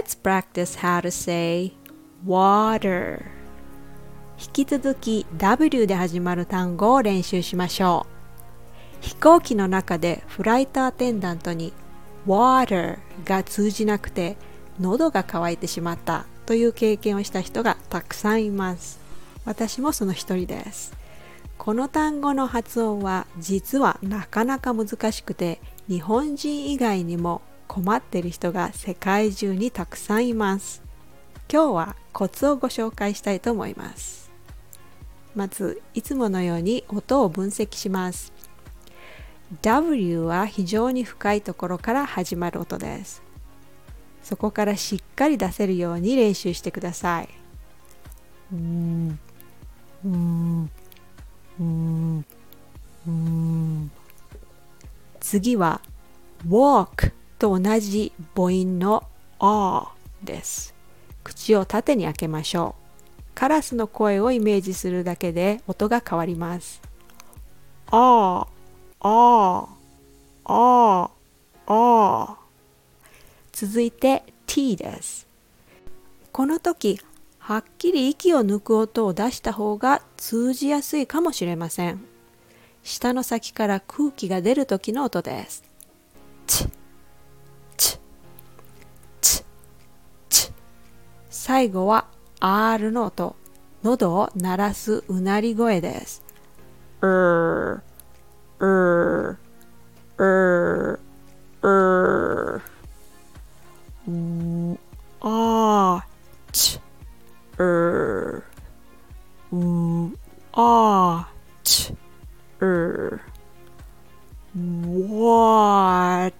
Let's practice how to say water. 引き続き W で始まる単語を練習しましょう。飛行機の中でフライトアテンダントに water が通じなくて喉が渇いてしまったという経験をした人がたくさんいます。私もその一人です。この単語の発音は実はなかなか難しくて日本人以外にも困ってる人が世界中にたくさんいます。今日はコツをご紹介したいと思います。まずいつものように音を分析します。W は非常に深いところから始まる音です。そこからしっかり出せるように練習してください。うん。うん。うん。次は walk と同じ母音の r です。口を縦に開けましょう。カラスの声をイメージするだけで音が変わります。ああああ続いて t です。この時、はっきり息を抜く音を出した方が通じやすいかもしれません。舌の先から空気が出る時の音です。最後は R の音。喉を鳴らすうなり声です。うー、うー、うー、うー。watch er watch er water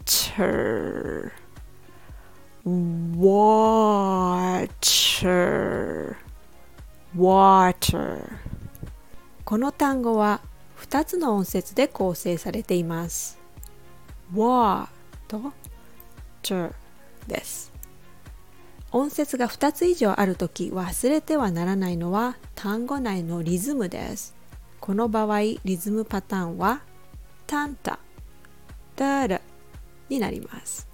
water water この単語は2つの音節で構成されています。wa と ter です。音節が2つ以上あるとき忘れてはならないのは単語内のリズムです。この場合、リズムパターンはタンタ、ダラになります。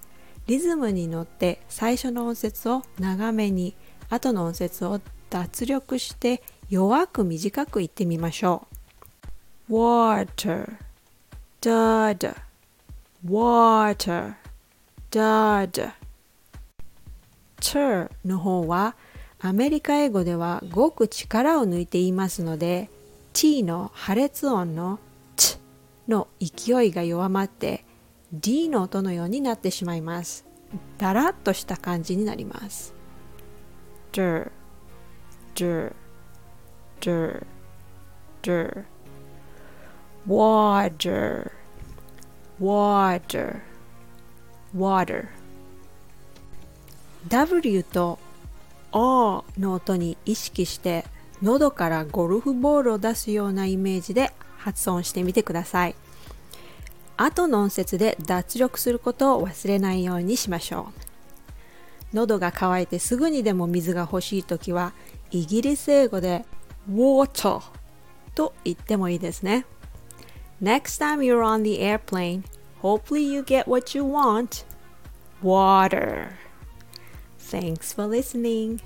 リズムに乗って最初の音節を長めに、後の音節を脱力して弱く短く言ってみましょう。water, dada, water, dada チャーの方はアメリカ英語ではごく力を抜いていますので t の破裂音の t の勢いが弱まって d の音のようになってしまいます。だらっとした感じになります。Dir, dir, dir, dir, water, water, water. W と O の音に意識して喉からゴルフボールを出すようなイメージで発音してみてください。後の音節で脱力することを忘れないようにしましょう。喉が渇いてすぐにでも水が欲しい時はイギリス英語で water と言ってもいいですね。Next time you're on the airplane, hopefully you get what you want. Water. Thanks for listening.